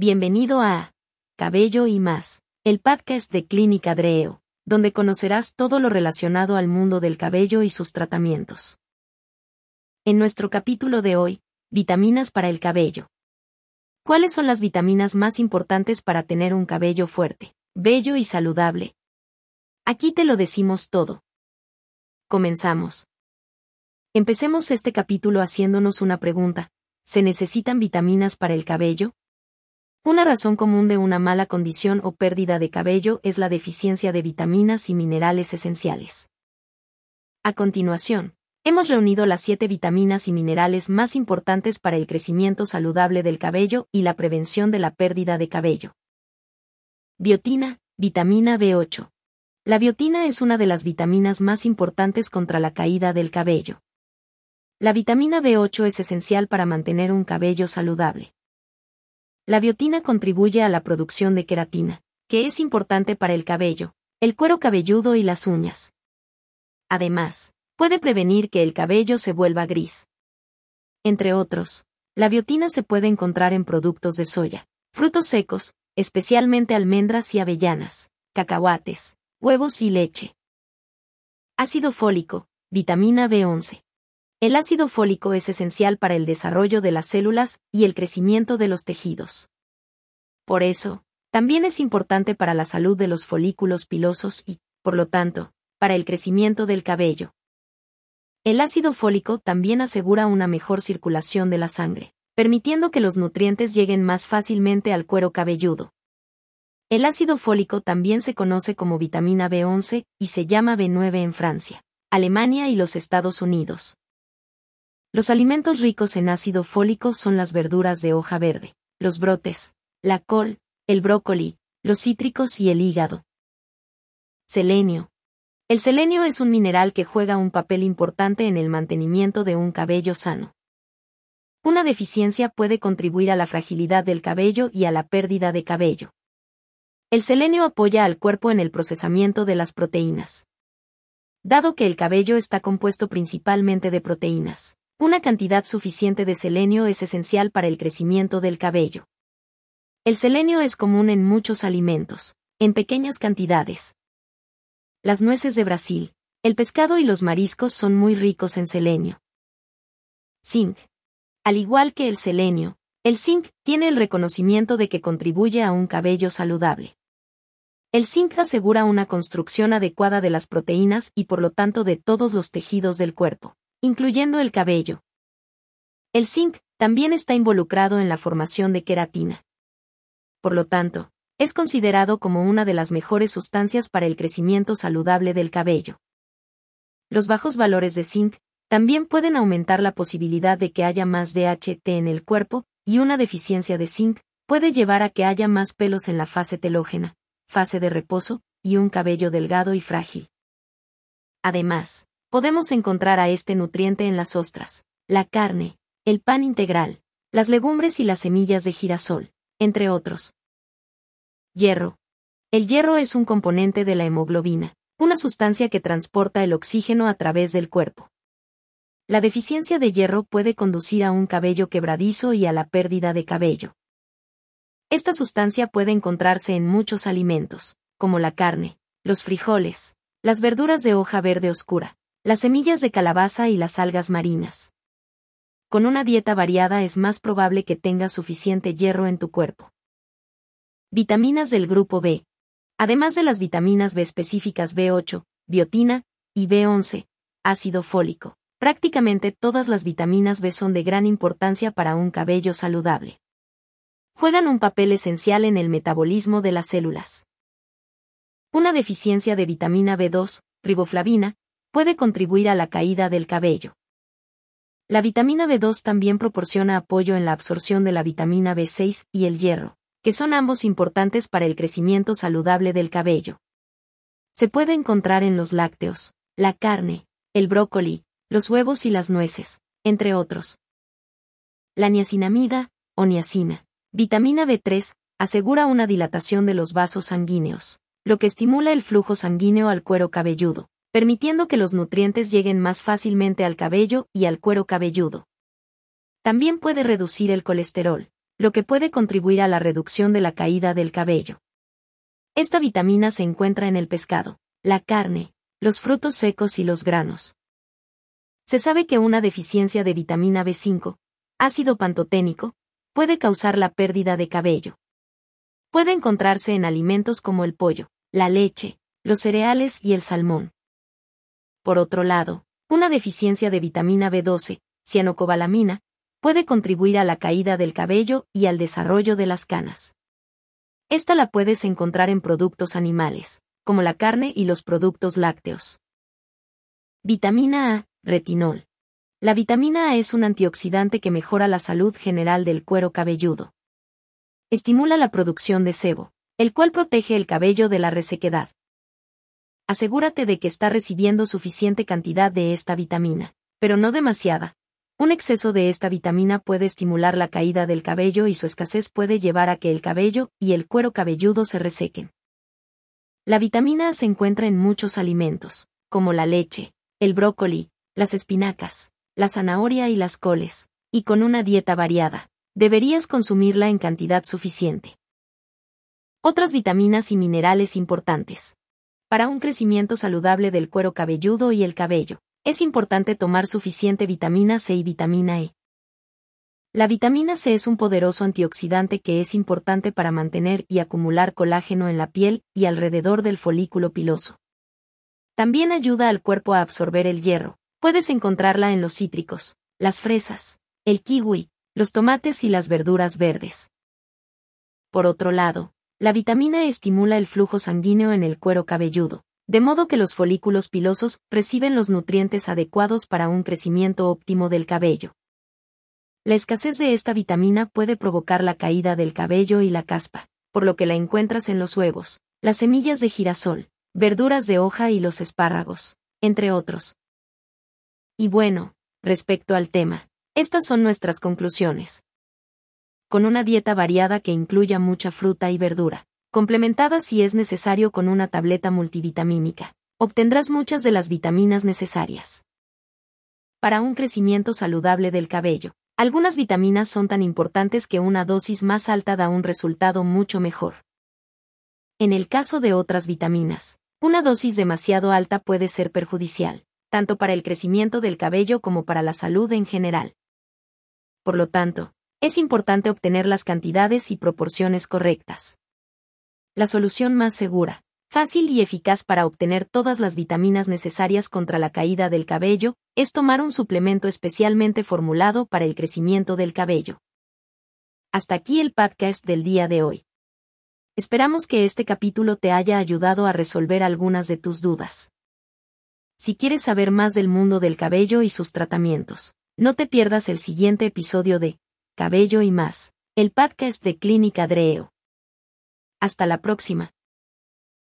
Bienvenido a Cabello y más, el podcast de Clínica Dreo, donde conocerás todo lo relacionado al mundo del cabello y sus tratamientos. En nuestro capítulo de hoy, vitaminas para el cabello. ¿Cuáles son las vitaminas más importantes para tener un cabello fuerte, bello y saludable? Aquí te lo decimos todo. Comenzamos. Empecemos este capítulo haciéndonos una pregunta. ¿Se necesitan vitaminas para el cabello? Una razón común de una mala condición o pérdida de cabello es la deficiencia de vitaminas y minerales esenciales. A continuación, hemos reunido las siete vitaminas y minerales más importantes para el crecimiento saludable del cabello y la prevención de la pérdida de cabello. Biotina, vitamina B8. La biotina es una de las vitaminas más importantes contra la caída del cabello. La vitamina B8 es esencial para mantener un cabello saludable. La biotina contribuye a la producción de queratina, que es importante para el cabello, el cuero cabelludo y las uñas. Además, puede prevenir que el cabello se vuelva gris. Entre otros, la biotina se puede encontrar en productos de soya, frutos secos, especialmente almendras y avellanas, cacahuates, huevos y leche. Ácido fólico, vitamina B11. El ácido fólico es esencial para el desarrollo de las células y el crecimiento de los tejidos. Por eso, también es importante para la salud de los folículos pilosos y, por lo tanto, para el crecimiento del cabello. El ácido fólico también asegura una mejor circulación de la sangre, permitiendo que los nutrientes lleguen más fácilmente al cuero cabelludo. El ácido fólico también se conoce como vitamina B11 y se llama B9 en Francia, Alemania y los Estados Unidos. Los alimentos ricos en ácido fólico son las verduras de hoja verde, los brotes, la col, el brócoli, los cítricos y el hígado. Selenio. El selenio es un mineral que juega un papel importante en el mantenimiento de un cabello sano. Una deficiencia puede contribuir a la fragilidad del cabello y a la pérdida de cabello. El selenio apoya al cuerpo en el procesamiento de las proteínas. Dado que el cabello está compuesto principalmente de proteínas, una cantidad suficiente de selenio es esencial para el crecimiento del cabello. El selenio es común en muchos alimentos, en pequeñas cantidades. Las nueces de Brasil, el pescado y los mariscos son muy ricos en selenio. Zinc. Al igual que el selenio, el zinc tiene el reconocimiento de que contribuye a un cabello saludable. El zinc asegura una construcción adecuada de las proteínas y por lo tanto de todos los tejidos del cuerpo incluyendo el cabello. El zinc también está involucrado en la formación de queratina. Por lo tanto, es considerado como una de las mejores sustancias para el crecimiento saludable del cabello. Los bajos valores de zinc también pueden aumentar la posibilidad de que haya más DHT en el cuerpo, y una deficiencia de zinc puede llevar a que haya más pelos en la fase telógena, fase de reposo, y un cabello delgado y frágil. Además, podemos encontrar a este nutriente en las ostras, la carne, el pan integral, las legumbres y las semillas de girasol, entre otros. Hierro. El hierro es un componente de la hemoglobina, una sustancia que transporta el oxígeno a través del cuerpo. La deficiencia de hierro puede conducir a un cabello quebradizo y a la pérdida de cabello. Esta sustancia puede encontrarse en muchos alimentos, como la carne, los frijoles, las verduras de hoja verde oscura, las semillas de calabaza y las algas marinas. Con una dieta variada es más probable que tengas suficiente hierro en tu cuerpo. Vitaminas del grupo B. Además de las vitaminas B específicas B8, biotina, y B11, ácido fólico. Prácticamente todas las vitaminas B son de gran importancia para un cabello saludable. Juegan un papel esencial en el metabolismo de las células. Una deficiencia de vitamina B2, riboflavina, puede contribuir a la caída del cabello. La vitamina B2 también proporciona apoyo en la absorción de la vitamina B6 y el hierro, que son ambos importantes para el crecimiento saludable del cabello. Se puede encontrar en los lácteos, la carne, el brócoli, los huevos y las nueces, entre otros. La niacinamida, o niacina, vitamina B3, asegura una dilatación de los vasos sanguíneos, lo que estimula el flujo sanguíneo al cuero cabelludo permitiendo que los nutrientes lleguen más fácilmente al cabello y al cuero cabelludo. También puede reducir el colesterol, lo que puede contribuir a la reducción de la caída del cabello. Esta vitamina se encuentra en el pescado, la carne, los frutos secos y los granos. Se sabe que una deficiencia de vitamina B5, ácido pantoténico, puede causar la pérdida de cabello. Puede encontrarse en alimentos como el pollo, la leche, los cereales y el salmón. Por otro lado, una deficiencia de vitamina B12, cianocobalamina, puede contribuir a la caída del cabello y al desarrollo de las canas. Esta la puedes encontrar en productos animales, como la carne y los productos lácteos. Vitamina A, retinol. La vitamina A es un antioxidante que mejora la salud general del cuero cabelludo. Estimula la producción de sebo, el cual protege el cabello de la resequedad. Asegúrate de que está recibiendo suficiente cantidad de esta vitamina, pero no demasiada, un exceso de esta vitamina puede estimular la caída del cabello y su escasez puede llevar a que el cabello y el cuero cabelludo se resequen. La vitamina se encuentra en muchos alimentos, como la leche, el brócoli, las espinacas, la zanahoria y las coles, y con una dieta variada, deberías consumirla en cantidad suficiente. Otras vitaminas y minerales importantes. Para un crecimiento saludable del cuero cabelludo y el cabello es importante tomar suficiente vitamina C y vitamina E. La vitamina C es un poderoso antioxidante que es importante para mantener y acumular colágeno en la piel y alrededor del folículo piloso. También ayuda al cuerpo a absorber el hierro. Puedes encontrarla en los cítricos, las fresas, el kiwi, los tomates y las verduras verdes. Por otro lado, la vitamina E estimula el flujo sanguíneo en el cuero cabelludo, de modo que los folículos pilosos reciben los nutrientes adecuados para un crecimiento óptimo del cabello. La escasez de esta vitamina puede provocar la caída del cabello y la caspa, por lo que la encuentras en los huevos, las semillas de girasol, verduras de hoja y los espárragos, entre otros. Y bueno, respecto al tema, estas son nuestras conclusiones. Con una dieta variada que incluya mucha fruta y verdura, complementada si es necesario con una tableta multivitamínica. Obtendrás muchas de las vitaminas necesarias. Para un crecimiento saludable del cabello, algunas vitaminas son tan importantes que una dosis más alta da un resultado mucho mejor. En el caso de otras vitaminas, una dosis demasiado alta puede ser perjudicial, tanto para el crecimiento del cabello como para la salud en general. Por lo tanto, es importante obtener las cantidades y proporciones correctas la solución más segura, fácil y eficaz para obtener todas las vitaminas necesarias contra la caída del cabello, es tomar un suplemento especialmente formulado para el crecimiento del cabello. Hasta aquí el podcast del día de hoy. Esperamos que este capítulo te haya ayudado a resolver algunas de tus dudas. Si quieres saber más del mundo del cabello y sus tratamientos, no te pierdas el siguiente episodio de Cabello y más, el podcast de Clínica Dreo. Hasta la próxima.